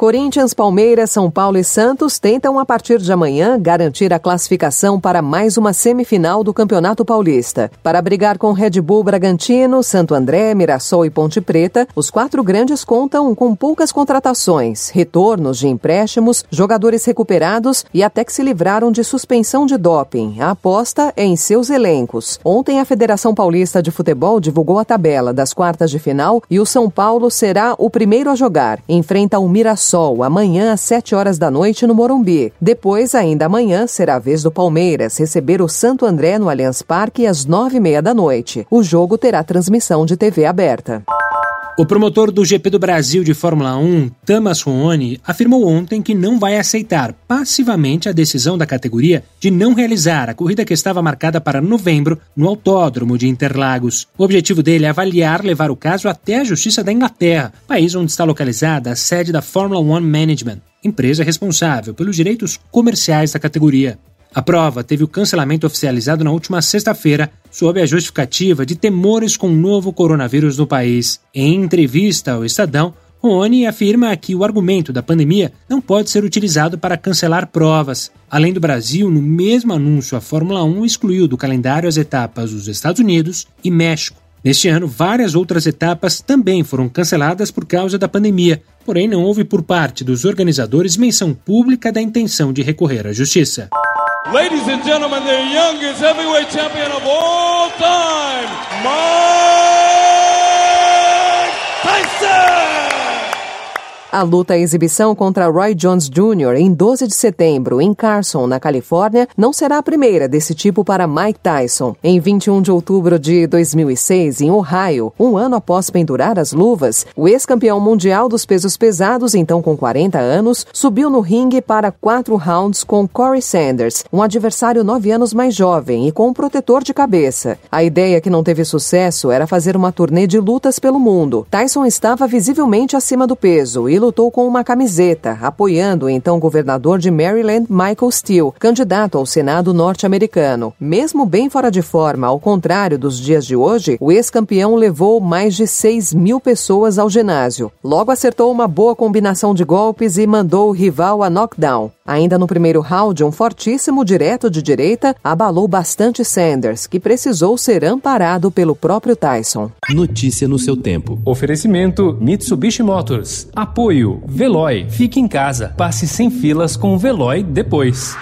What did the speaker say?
Corinthians, Palmeiras, São Paulo e Santos tentam a partir de amanhã garantir a classificação para mais uma semifinal do Campeonato Paulista. Para brigar com Red Bull Bragantino, Santo André, Mirassol e Ponte Preta, os quatro grandes contam com poucas contratações, retornos de empréstimos, jogadores recuperados e até que se livraram de suspensão de doping. A aposta é em seus elencos. Ontem a Federação Paulista de Futebol divulgou a tabela das quartas de final e o São Paulo será o primeiro a jogar. Enfrenta o Mirassol Sol amanhã às 7 horas da noite no Morumbi. Depois, ainda amanhã, será a vez do Palmeiras receber o Santo André no Allianz Parque às 9 e meia da noite. O jogo terá transmissão de TV aberta. O promotor do GP do Brasil de Fórmula 1, Tamas Ruoni, afirmou ontem que não vai aceitar passivamente a decisão da categoria de não realizar a corrida que estava marcada para novembro no Autódromo de Interlagos. O objetivo dele é avaliar levar o caso até a Justiça da Inglaterra, país onde está localizada a sede da Fórmula 1 Management, empresa responsável pelos direitos comerciais da categoria. A prova teve o cancelamento oficializado na última sexta-feira, sob a justificativa de temores com o novo coronavírus no país. Em entrevista ao Estadão, Rony afirma que o argumento da pandemia não pode ser utilizado para cancelar provas. Além do Brasil, no mesmo anúncio, a Fórmula 1 excluiu do calendário as etapas dos Estados Unidos e México. Neste ano, várias outras etapas também foram canceladas por causa da pandemia, porém não houve por parte dos organizadores menção pública da intenção de recorrer à justiça. Ladies and gentlemen, the youngest heavyweight champion of all time, Mike A luta exibição contra Roy Jones Jr. em 12 de setembro, em Carson, na Califórnia, não será a primeira desse tipo para Mike Tyson. Em 21 de outubro de 2006, em Ohio, um ano após pendurar as luvas, o ex-campeão mundial dos pesos pesados, então com 40 anos, subiu no ringue para quatro rounds com Corey Sanders, um adversário nove anos mais jovem e com um protetor de cabeça. A ideia que não teve sucesso era fazer uma turnê de lutas pelo mundo. Tyson estava visivelmente acima do peso e lutou com uma camiseta, apoiando o então governador de Maryland, Michael Steele, candidato ao Senado norte-americano. Mesmo bem fora de forma, ao contrário dos dias de hoje, o ex-campeão levou mais de 6 mil pessoas ao ginásio. Logo acertou uma boa combinação de golpes e mandou o rival a knockdown. Ainda no primeiro round, um fortíssimo direto de direita abalou bastante Sanders, que precisou ser amparado pelo próprio Tyson. Notícia no seu tempo. Oferecimento Mitsubishi Motors. Apoio Veloy. Fique em casa. Passe sem filas com o Veloy depois.